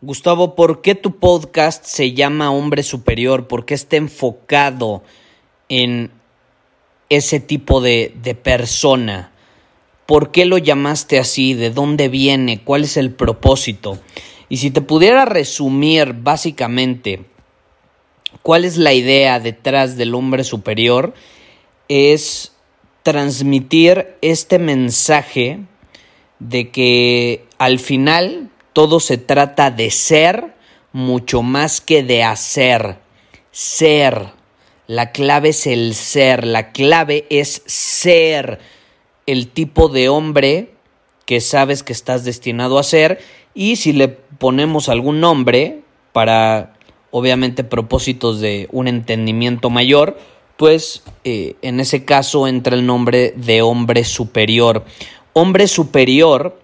Gustavo, ¿por qué tu podcast se llama Hombre Superior? ¿Por qué está enfocado en ese tipo de, de, persona? ¿Por qué lo llamaste así? ¿De dónde viene? ¿Cuál es el propósito? Y si te pudiera resumir básicamente cuál es la idea detrás del hombre superior, es transmitir este mensaje de que al final todo se trata de ser mucho más que de hacer. Ser. La clave es el ser. La clave es ser el tipo de hombre que sabes que estás destinado a ser. Y si le ponemos algún nombre para, obviamente, propósitos de un entendimiento mayor, pues eh, en ese caso entra el nombre de hombre superior. Hombre superior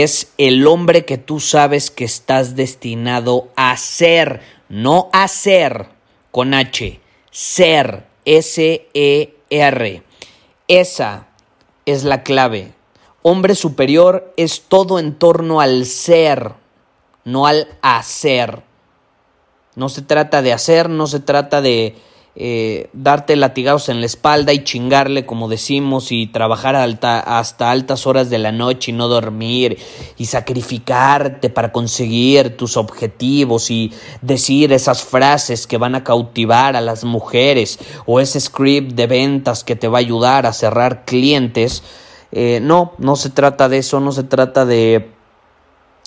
es el hombre que tú sabes que estás destinado a ser, no a ser con H, ser, S-E-R. Esa es la clave. Hombre superior es todo en torno al ser, no al hacer. No se trata de hacer, no se trata de eh, darte latigados en la espalda y chingarle, como decimos, y trabajar hasta altas horas de la noche y no dormir, y sacrificarte para conseguir tus objetivos y decir esas frases que van a cautivar a las mujeres o ese script de ventas que te va a ayudar a cerrar clientes. Eh, no, no se trata de eso, no se trata de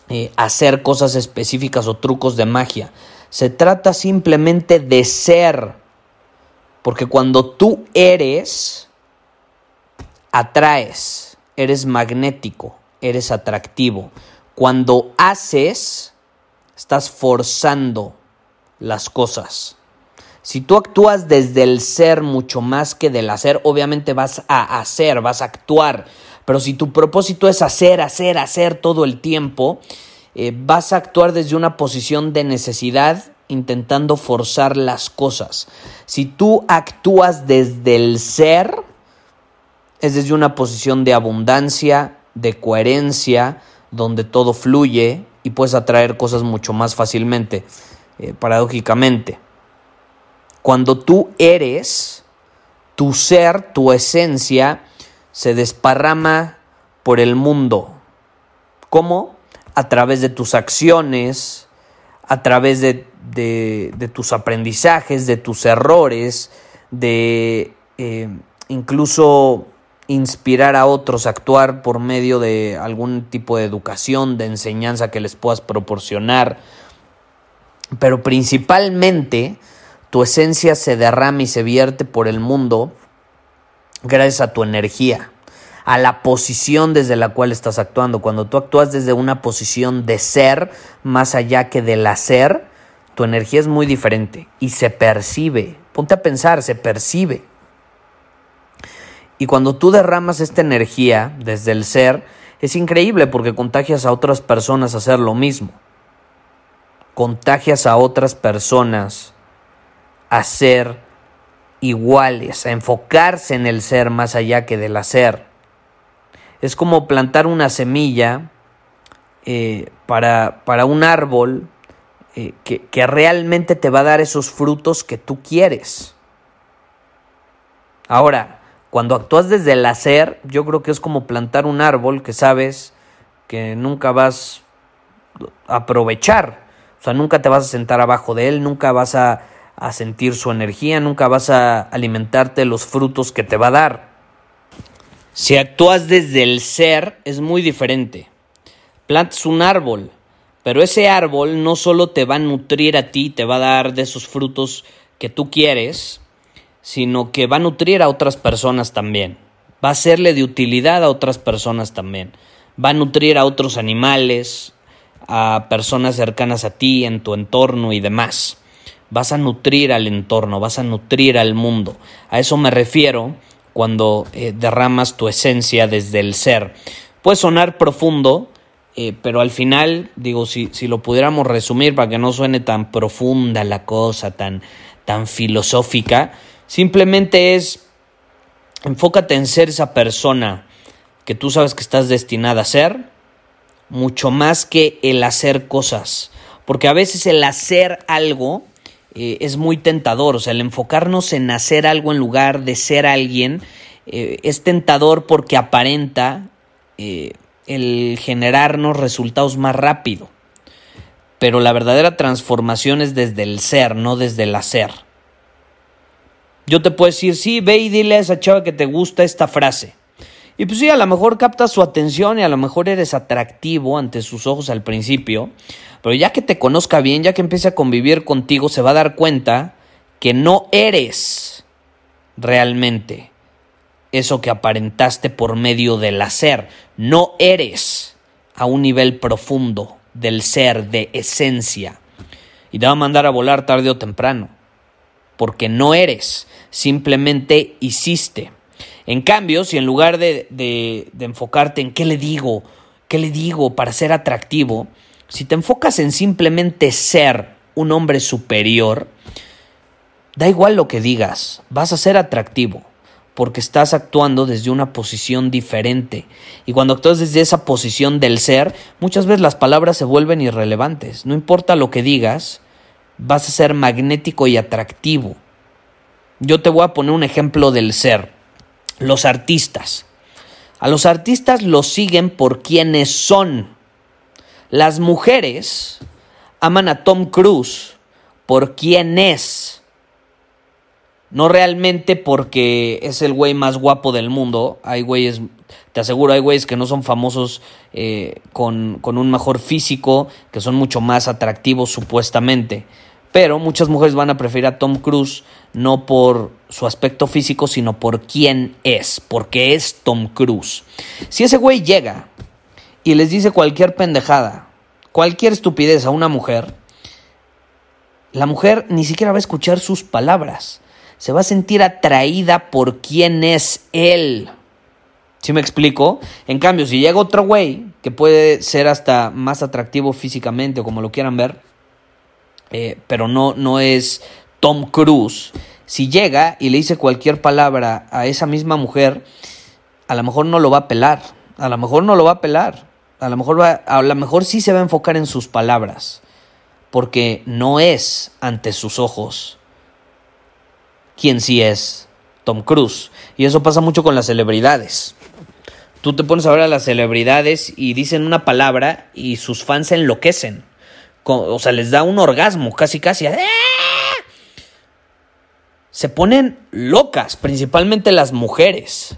eh, hacer cosas específicas o trucos de magia. Se trata simplemente de ser porque cuando tú eres, atraes, eres magnético, eres atractivo. Cuando haces, estás forzando las cosas. Si tú actúas desde el ser mucho más que del hacer, obviamente vas a hacer, vas a actuar. Pero si tu propósito es hacer, hacer, hacer todo el tiempo, eh, vas a actuar desde una posición de necesidad intentando forzar las cosas. Si tú actúas desde el ser, es desde una posición de abundancia, de coherencia, donde todo fluye y puedes atraer cosas mucho más fácilmente, eh, paradójicamente. Cuando tú eres, tu ser, tu esencia, se desparrama por el mundo. ¿Cómo? A través de tus acciones, a través de de, tus aprendizajes, de tus errores, de eh, incluso inspirar a otros a actuar por medio de algún tipo de educación, de enseñanza que les puedas proporcionar. Pero principalmente tu esencia se derrama y se vierte por el mundo gracias a tu energía, a la posición desde la cual estás actuando. Cuando tú actúas desde una posición de ser más allá que del hacer, tu energía es muy diferente y se percibe. Ponte a pensar, se percibe. Y cuando tú derramas esta energía desde el ser, es increíble porque contagias a otras personas a hacer lo mismo. Contagias a otras personas a ser iguales, a enfocarse en el ser más allá que del hacer. Es como plantar una semilla eh, para, para un árbol eh, que, realmente te va a dar esos frutos que tú quieres. Ahora, cuando actúas desde el hacer, yo creo que es como plantar un árbol que sabes que nunca vas a aprovechar. O sea, nunca te vas a sentar abajo de él, nunca vas a, a sentir su energía, nunca vas a alimentarte de los frutos que te va a dar. Si actúas desde el ser, es muy diferente. Plantas un árbol, pero ese árbol no solo te va a nutrir a ti, te va a dar de esos frutos que tú quieres, sino que va a nutrir a otras personas también. Va a serle de utilidad a otras personas también. Va a nutrir a otros animales, a personas cercanas a ti, en tu entorno y demás. Vas a nutrir al entorno, vas a nutrir al mundo. A eso me refiero cuando eh, derramas tu esencia desde el ser. Puede sonar profundo, eh, pero al final, digo, si, si, lo pudiéramos resumir para que no suene tan profunda la cosa, tan, tan filosófica, simplemente es enfócate en ser esa persona que tú sabes que estás destinada a ser, mucho más que el hacer cosas. Porque a veces el hacer algo eh, es muy tentador, o sea, el enfocarnos en hacer algo en lugar de ser alguien eh, es tentador porque aparenta el generarnos resultados más rápido. Pero la verdadera transformación es desde el ser, no desde el hacer. Yo te puedo decir, sí, ve y dile a esa chava que te gusta esta frase. Y pues sí, a lo mejor captas su atención y a lo mejor eres atractivo ante sus ojos al principio, pero ya que te conozca bien, ya que empiece a convivir contigo, se va a dar cuenta que no eres realmente eso que aparentaste por medio del hacer. No eres a un nivel profundo del ser, de esencia. Y te va a mandar a volar tarde o temprano. Porque no eres, simplemente hiciste. En cambio, si en lugar de, de, enfocarte en qué le digo, qué le digo para ser atractivo, si te enfocas en simplemente ser un hombre superior, da igual lo que digas, vas a ser atractivo porque estás actuando desde una posición diferente. Y cuando actúas desde esa posición del ser, muchas veces las palabras se vuelven irrelevantes. No importa lo que digas, vas a ser magnético y atractivo. Yo te voy a poner un ejemplo del ser. Los artistas. A los artistas los siguen por quienes son. Las mujeres aman a Tom Cruise por quién es. No realmente porque es el güey más guapo del mundo. Hay güeyes, te aseguro, hay güeyes que no son famosos eh, con, con un mejor físico, que son mucho más atractivos supuestamente. Pero muchas mujeres van a preferir a Tom Cruise no por su aspecto físico, sino por quién es, porque es Tom Cruise. Si ese güey llega y les dice cualquier pendejada, cualquier estupidez a una mujer, la mujer ni siquiera va a escuchar sus palabras se va a sentir atraída por quién es él. ¿Sí me explico? En cambio, si llega otro güey, que puede ser hasta más atractivo físicamente o como lo quieran ver, eh, pero no, no es Tom Cruise, si llega y le dice cualquier palabra a esa misma mujer, a lo mejor no lo va a pelar, a lo mejor no lo va a pelar, a lo mejor, va, a lo mejor sí se va a enfocar en sus palabras, porque no es ante sus ojos quién sí es Tom Cruise. Y eso pasa mucho con las celebridades. Tú te pones a ver a las celebridades y dicen una palabra y sus fans se enloquecen. O sea, les da un orgasmo, casi casi. ¡Ah! Se ponen locas, principalmente las mujeres.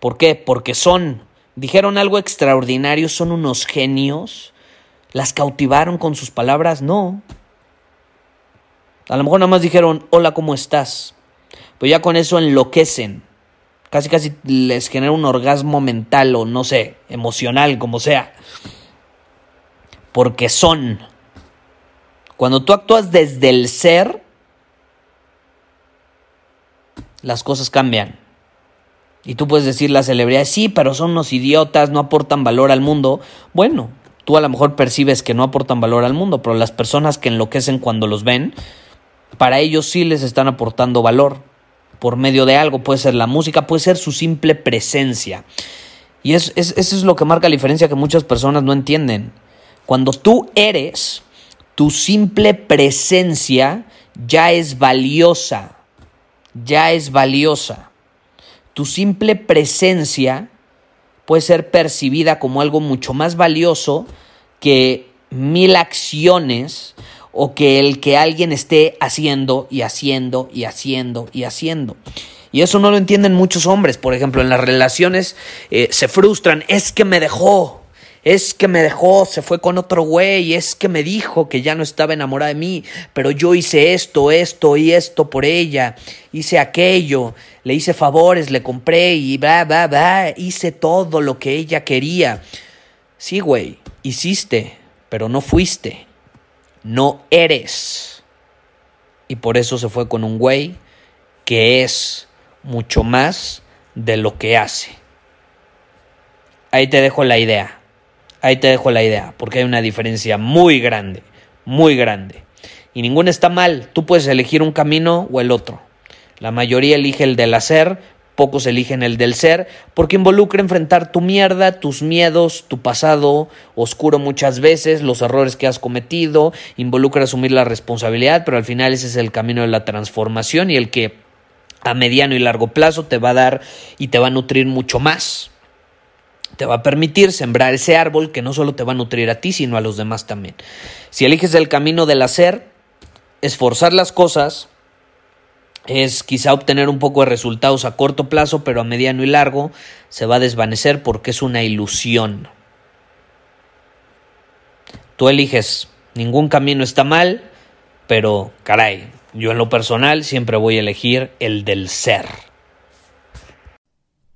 ¿Por qué? Porque son, dijeron algo extraordinario, son unos genios. ¿Las cautivaron con sus palabras? No. A lo mejor nada más dijeron, hola, ¿cómo estás? Pero ya con eso enloquecen. Casi, casi les genera un orgasmo mental o no sé, emocional, como sea. Porque son. Cuando tú actúas desde el ser, las cosas cambian. Y tú puedes decir las celebridades, sí, pero son unos idiotas, no aportan valor al mundo. Bueno, tú a lo mejor percibes que no aportan valor al mundo, pero las personas que enloquecen cuando los ven, para ellos sí les están aportando valor por medio de algo, puede ser la música, puede ser su simple presencia. Y es, eso es lo que marca la diferencia que muchas personas no entienden. Cuando tú eres, tu simple presencia ya es valiosa, ya es valiosa. Tu simple presencia puede ser percibida como algo mucho más valioso que mil acciones o que el que alguien esté haciendo y haciendo y haciendo y haciendo. Y eso no lo entienden muchos hombres. Por ejemplo, en las relaciones eh, se frustran. Es que me dejó. Es que me dejó, se fue con otro güey, es que me dijo que ya no estaba enamorada de mí, pero yo hice esto, esto y esto por ella, hice aquello, le hice favores, le compré y va, va, va, hice todo lo que ella quería. Sí, güey, hiciste, pero no fuiste, no eres. Y por eso se fue con un güey que es mucho más de lo que hace. Ahí te dejo la idea. Ahí te dejo la idea, porque hay una diferencia muy grande, muy grande. Y ninguna está mal, tú puedes elegir un camino o el otro. La mayoría elige el del hacer, pocos eligen el del ser, porque involucra enfrentar tu mierda, tus miedos, tu pasado oscuro muchas veces, los errores que has cometido, involucra asumir la responsabilidad, pero al final ese es el camino de la transformación y el que a mediano y largo plazo te va a dar y te va a nutrir mucho más te va a permitir sembrar ese árbol que no solo te va a nutrir a ti, sino a los demás también. Si eliges el camino del hacer, esforzar las cosas, es quizá obtener un poco de resultados a corto plazo, pero a mediano y largo se va a desvanecer porque es una ilusión. Tú eliges, ningún camino está mal, pero caray, yo en lo personal siempre voy a elegir el del ser.